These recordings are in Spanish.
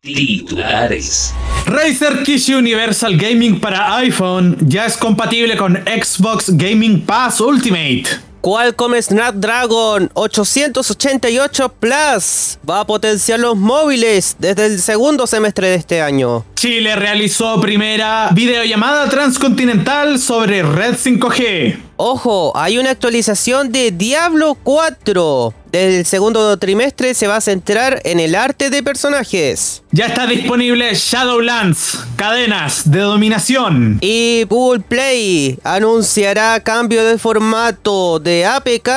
Titulares. Razer Kishi Universal Gaming para iPhone ya es compatible con Xbox Gaming Pass Ultimate. Qualcomm Snapdragon 888 Plus va a potenciar los móviles desde el segundo semestre de este año. Chile realizó primera videollamada transcontinental sobre Red 5G. Ojo, hay una actualización de Diablo 4. Del segundo trimestre se va a centrar en el arte de personajes. Ya está disponible Shadowlands, cadenas de dominación. Y Google Play anunciará cambio de formato de APK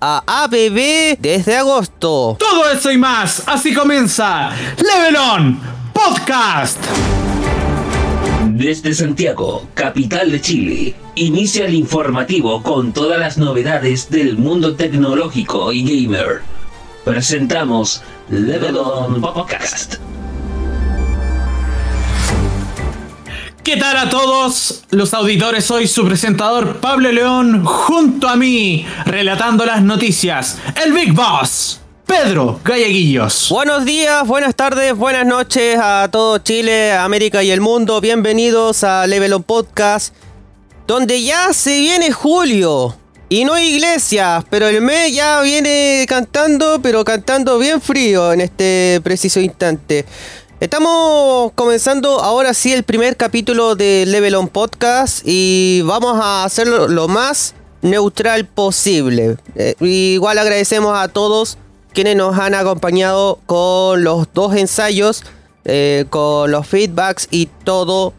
a ABB desde agosto. Todo eso y más, así comienza Level On Podcast. Desde Santiago, capital de Chile, inicia el informativo con todas las novedades del mundo tecnológico y gamer. Presentamos Level On Podcast. ¿Qué tal a todos los auditores? Soy su presentador Pablo León, junto a mí, relatando las noticias, el Big Boss. Pedro Galleguillos. Buenos días, buenas tardes, buenas noches a todo Chile, América y el mundo. Bienvenidos a Level On Podcast, donde ya se viene julio. Y no iglesias, pero el mes ya viene cantando, pero cantando bien frío en este preciso instante. Estamos comenzando ahora sí el primer capítulo de Level On Podcast y vamos a hacerlo lo más neutral posible. Eh, igual agradecemos a todos quienes nos han acompañado con los dos ensayos, eh, con los feedbacks y todos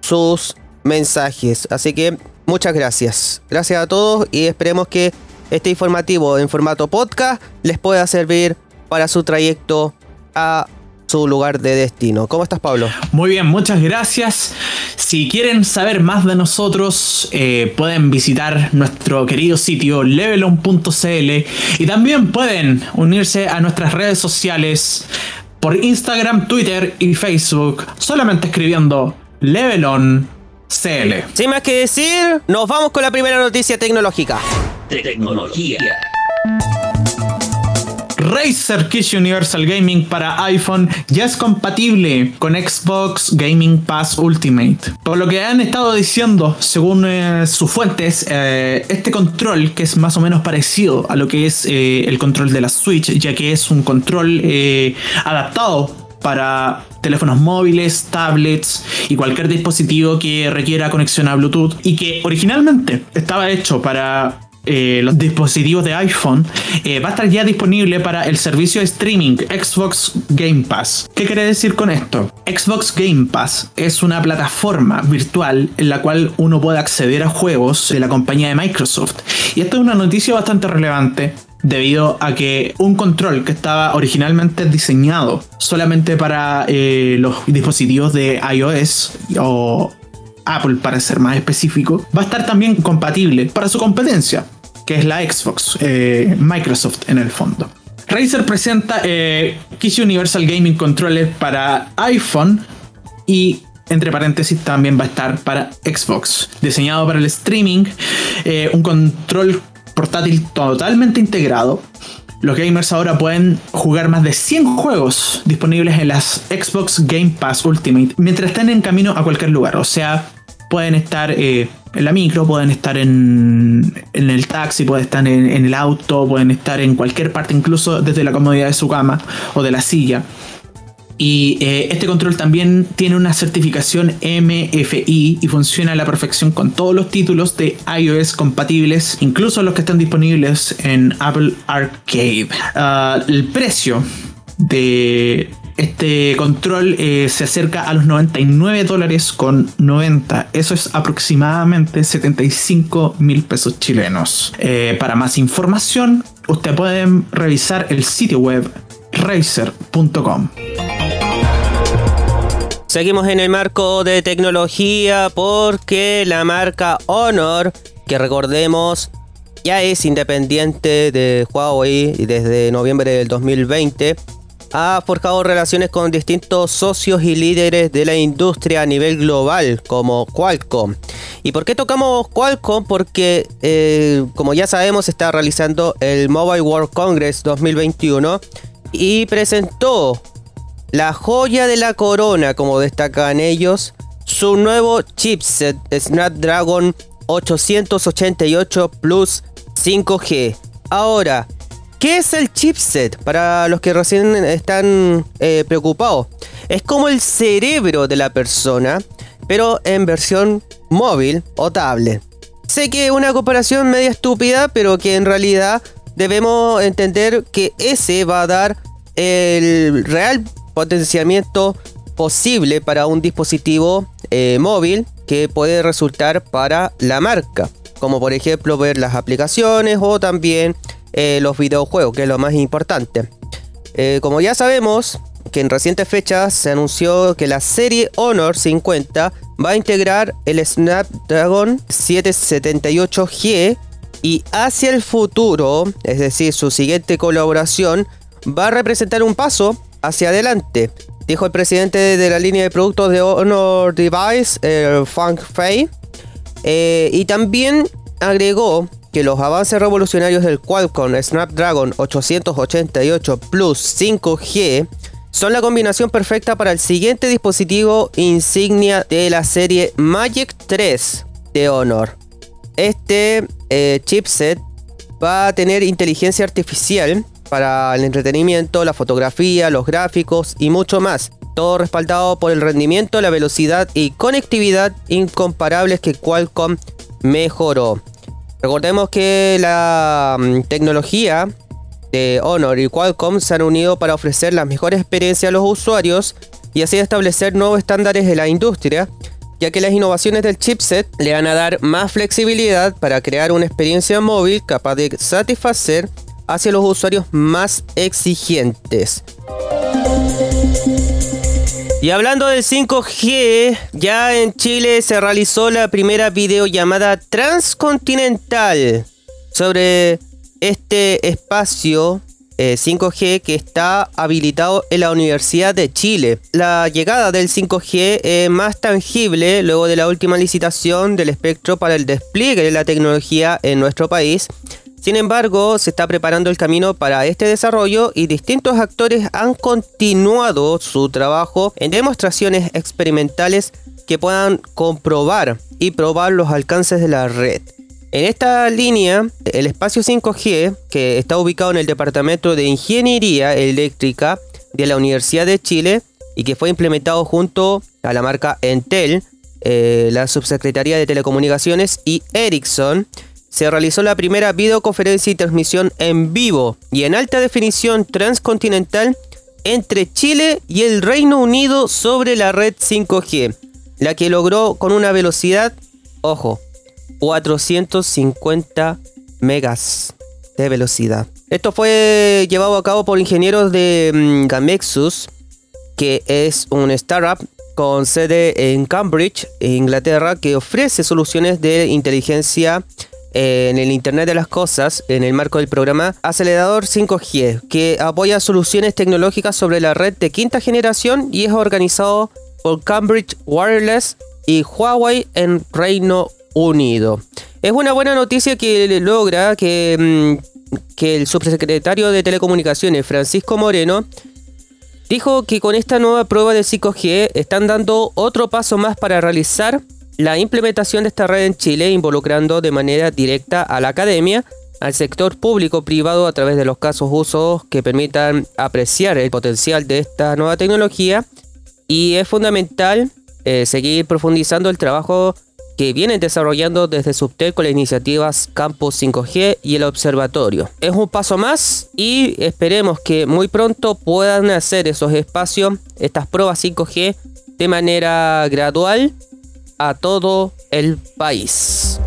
sus mensajes. Así que muchas gracias. Gracias a todos y esperemos que este informativo en formato podcast les pueda servir para su trayecto a su lugar de destino. ¿Cómo estás, Pablo? Muy bien, muchas gracias. Si quieren saber más de nosotros, eh, pueden visitar nuestro querido sitio levelon.cl y también pueden unirse a nuestras redes sociales por Instagram, Twitter y Facebook, solamente escribiendo levelon. CL. Sin más que decir, nos vamos con la primera noticia tecnológica. Tecnología. Razer Kish Universal Gaming para iPhone ya es compatible con Xbox Gaming Pass Ultimate. Por lo que han estado diciendo, según eh, sus fuentes, eh, este control, que es más o menos parecido a lo que es eh, el control de la Switch, ya que es un control eh, adaptado para teléfonos móviles, tablets y cualquier dispositivo que requiera conexión a Bluetooth y que originalmente estaba hecho para eh, los dispositivos de iPhone, eh, va a estar ya disponible para el servicio de streaming Xbox Game Pass. ¿Qué quiere decir con esto? Xbox Game Pass es una plataforma virtual en la cual uno puede acceder a juegos de la compañía de Microsoft. Y esto es una noticia bastante relevante debido a que un control que estaba originalmente diseñado solamente para eh, los dispositivos de iOS o Apple para ser más específico, va a estar también compatible para su competencia, que es la Xbox, eh, Microsoft en el fondo. Razer presenta eh, Universal Gaming Controller para iPhone y entre paréntesis también va a estar para Xbox. Diseñado para el streaming, eh, un control portátil totalmente integrado. Los gamers ahora pueden jugar más de 100 juegos disponibles en las Xbox Game Pass Ultimate mientras estén en camino a cualquier lugar. O sea, pueden estar eh, en la micro, pueden estar en, en el taxi, pueden estar en, en, el auto, pueden estar en cualquier parte, incluso desde la comodidad de su cama o de la silla. Y eh, este control también tiene una certificación MFI y funciona a la perfección con todos los títulos de iOS compatibles, incluso los que están disponibles en Apple Arcade. Uh, el precio de este control eh, se acerca a los 99 dólares con 90. Eso es aproximadamente 75 mil pesos chilenos. Eh, para más información, usted puede revisar el sitio web razer.com. Seguimos en el marco de tecnología porque la marca Honor, que recordemos ya es independiente de Huawei desde noviembre del 2020, ha forjado relaciones con distintos socios y líderes de la industria a nivel global, como Qualcomm. ¿Y por qué tocamos Qualcomm? Porque, eh, como ya sabemos, está realizando el Mobile World Congress 2021 y presentó la joya de la corona, como destacan ellos, su nuevo chipset Snapdragon 888 Plus 5G. Ahora, ¿qué es el chipset? Para los que recién están eh, preocupados. Es como el cerebro de la persona, pero en versión móvil o tablet. Sé que una comparación media estúpida, pero que en realidad debemos entender que ese va a dar el real potenciamiento posible para un dispositivo eh, móvil que puede resultar para la marca, como por ejemplo ver las aplicaciones o también eh, los videojuegos, que es lo más importante. Eh, como ya sabemos, que en recientes fechas se anunció que la serie Honor 50 va a integrar el Snapdragon 778G y hacia el futuro, es decir, su siguiente colaboración, va a representar un paso hacia adelante, dijo el presidente de la línea de productos de Honor Device, eh, Fang Fei, eh, y también agregó que los avances revolucionarios del Qualcomm Snapdragon 888 Plus 5G son la combinación perfecta para el siguiente dispositivo insignia de la serie Magic 3 de Honor. Este eh, chipset va a tener inteligencia artificial para el entretenimiento, la fotografía, los gráficos y mucho más. Todo respaldado por el rendimiento, la velocidad y conectividad incomparables que Qualcomm mejoró. Recordemos que la mm, tecnología de Honor y Qualcomm se han unido para ofrecer las mejores experiencias a los usuarios y así establecer nuevos estándares de la industria, ya que las innovaciones del chipset le van a dar más flexibilidad para crear una experiencia móvil capaz de satisfacer hacia los usuarios más exigentes. Y hablando del 5G, ya en Chile se realizó la primera videollamada transcontinental sobre este espacio 5G eh, que está habilitado en la Universidad de Chile. La llegada del 5G es más tangible luego de la última licitación del espectro para el despliegue de la tecnología en nuestro país. Sin embargo, se está preparando el camino para este desarrollo y distintos actores han continuado su trabajo en demostraciones experimentales que puedan comprobar y probar los alcances de la red. En esta línea, el espacio 5G, que está ubicado en el Departamento de Ingeniería Eléctrica de la Universidad de Chile y que fue implementado junto a la marca Entel, eh, la Subsecretaría de Telecomunicaciones y Ericsson, se realizó la primera videoconferencia y transmisión en vivo y en alta definición transcontinental entre Chile y el Reino Unido sobre la red 5G, la que logró con una velocidad, ojo, 450 megas de velocidad. Esto fue llevado a cabo por ingenieros de mm, Gamexus, que es un startup con sede en Cambridge, Inglaterra, que ofrece soluciones de inteligencia en el Internet de las Cosas en el marco del programa Acelerador 5G, que apoya soluciones tecnológicas sobre la red de quinta generación y es organizado por Cambridge Wireless y Huawei en Reino Unido. Es una buena noticia que logra mm, que el subsecretario de Telecomunicaciones, Francisco Moreno, dijo que con esta nueva prueba de 5G están dando otro paso más para realizar la implementación de esta red en Chile, involucrando de manera directa a la academia, al sector público-privado a través de los casos usos que permitan apreciar el potencial de esta nueva tecnología. Y es fundamental eh, seguir profundizando el trabajo que vienen desarrollando desde Subtel con las iniciativas Campus 5G y el Observatorio. Es un paso más y esperemos que muy pronto puedan hacer esos espacios, estas pruebas 5G de manera gradual a todo el país.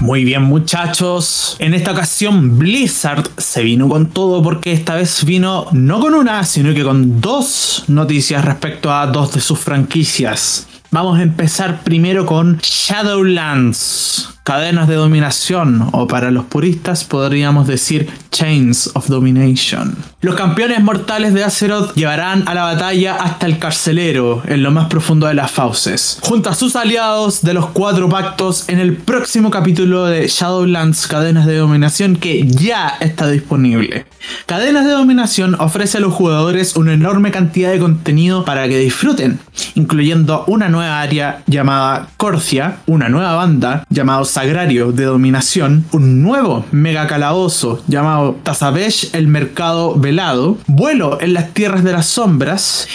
Muy bien muchachos, en esta ocasión Blizzard se vino con todo porque esta vez vino no con una, sino que con dos noticias respecto a dos de sus franquicias. Vamos a empezar primero con Shadowlands, cadenas de dominación, o para los puristas podríamos decir Chains of Domination. Los campeones mortales de Azeroth llevarán a la batalla hasta el carcelero, en lo más profundo de las fauces, junto a sus aliados de los cuatro pactos en el próximo capítulo de Shadowlands Cadenas de Dominación que ya está disponible. Cadenas de Dominación ofrece a los jugadores una enorme cantidad de contenido para que disfruten, incluyendo una nueva área llamada Corcia, una nueva banda llamado Sagrario de Dominación, un nuevo mega calabozo llamado Tazabesh el Mercado Velado, vuelo en las Tierras de las Sombras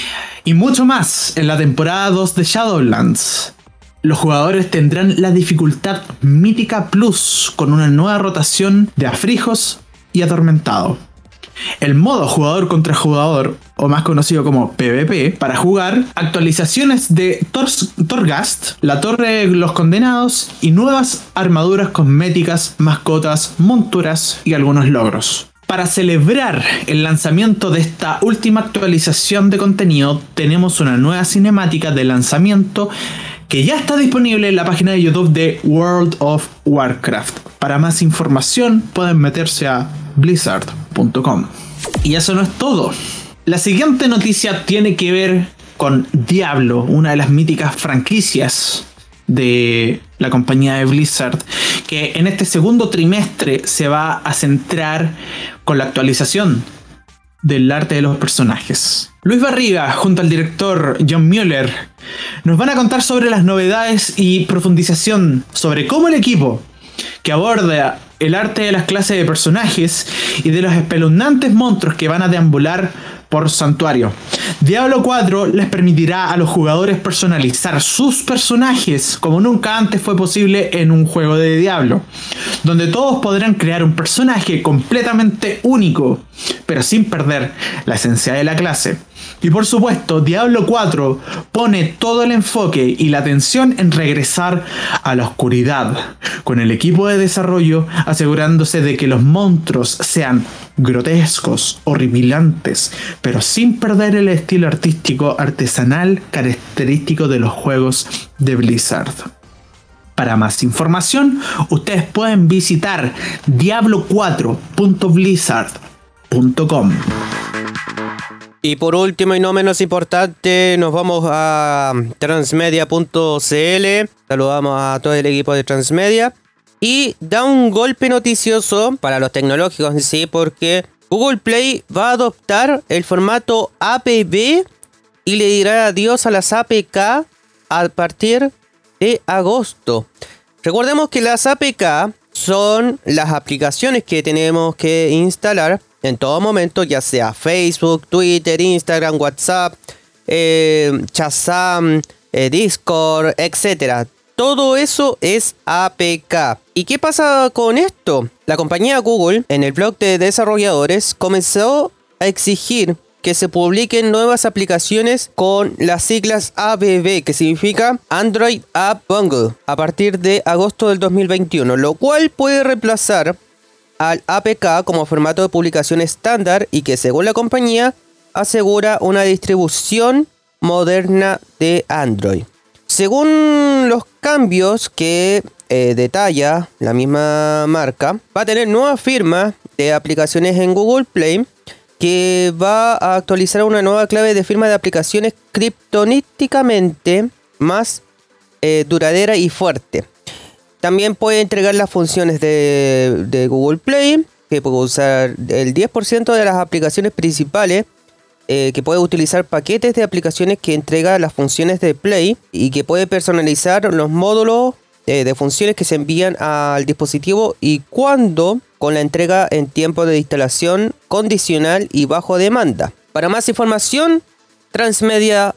y mucho más en la temporada 2 de Shadowlands. Los jugadores tendrán la dificultad Mítica Plus con una nueva rotación de afrijos y atormentado. El modo jugador contra jugador, o más conocido como PvP, para jugar, actualizaciones de Torghast, la Torre de los Condenados y nuevas armaduras cosméticas, mascotas, monturas y algunos logros. Para celebrar el lanzamiento de esta última actualización de contenido, tenemos una nueva cinemática de lanzamiento que ya está disponible en la página de YouTube de World of Warcraft. Para más información pueden meterse a blizzard.com. Y eso no es todo. La siguiente noticia tiene que ver con Diablo, una de las míticas franquicias de la compañía de Blizzard, que en este segundo trimestre se va a centrar con la actualización del arte de los personajes. Luis Barriga, junto al director John Mueller, nos van a contar sobre las novedades y profundización sobre cómo el equipo que aborda el arte de las clases de personajes y de los espeluznantes monstruos que van a deambular por santuario. Diablo 4 les permitirá a los jugadores personalizar sus personajes como nunca antes fue posible en un juego de Diablo, donde todos podrán crear un personaje completamente único, pero sin perder la esencia de la clase. Y por supuesto, Diablo 4 pone todo el enfoque y la atención en regresar a la oscuridad, con el equipo de desarrollo asegurándose de que los monstruos sean grotescos, horripilantes, pero sin perder el estilo artístico artesanal característico de los juegos de Blizzard. Para más información, ustedes pueden visitar diablo4.blizzard.com. Y por último y no menos importante, nos vamos a transmedia.cl. Saludamos a todo el equipo de Transmedia. Y da un golpe noticioso para los tecnológicos en sí, porque Google Play va a adoptar el formato APB y le dirá adiós a las APK a partir de agosto. Recordemos que las APK son las aplicaciones que tenemos que instalar en todo momento, ya sea Facebook, Twitter, Instagram, WhatsApp, eh, eh Discord, etc. Todo eso es APK. ¿Y qué pasa con esto? La compañía Google, en el blog de desarrolladores, comenzó a exigir que se publiquen nuevas aplicaciones con las siglas ABB, que significa Android App Bundle, a partir de agosto del 2021, lo cual puede reemplazar al APK como formato de publicación estándar y que según la compañía asegura una distribución moderna de Android. Según los cambios que eh, detalla la misma marca, va a tener nueva firma de aplicaciones en Google Play que va a actualizar una nueva clave de firma de aplicaciones criptoníticamente más eh, duradera y fuerte. También puede entregar las funciones de, Google Play, que puede usar el 10% de las aplicaciones principales, eh, que puede utilizar paquetes de aplicaciones que entrega las funciones de Play y que puede personalizar los módulos eh, de funciones que se envían al dispositivo y cuando con la entrega en tiempo de instalación condicional y bajo demanda. Para más información, transmedia.cl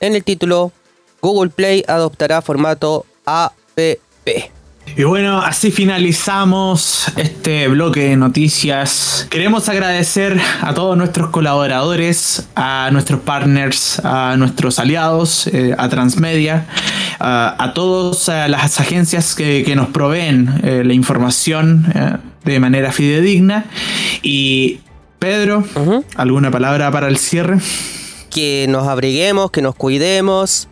en el título Google Play adoptará formato APP. Y bueno, así finalizamos este bloque de noticias. Queremos agradecer a todos nuestros colaboradores, a nuestros partners, a nuestros aliados, eh, a Transmedia, a todas las agencias que, nos proveen eh, la información eh, de manera fidedigna. Y Pedro, ¿alguna palabra para el cierre? Que nos abriguemos, que nos cuidemos,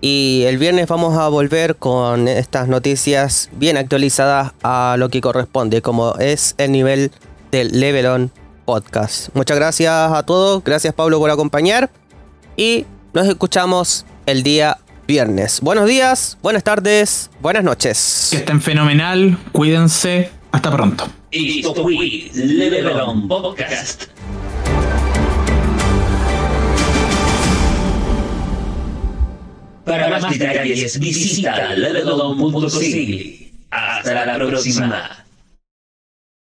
Y el viernes vamos a volver con estas noticias bien actualizadas a lo que corresponde, como es el nivel del Level On Podcast. Muchas gracias a todos, gracias Pablo por acompañar y nos escuchamos el día viernes. Buenos días, buenas tardes, buenas noches. Que estén fenomenal, cuídense, hasta pronto. Esto fue Level On Podcast. Para más detalles visita levelon.cl. Hasta la próxima.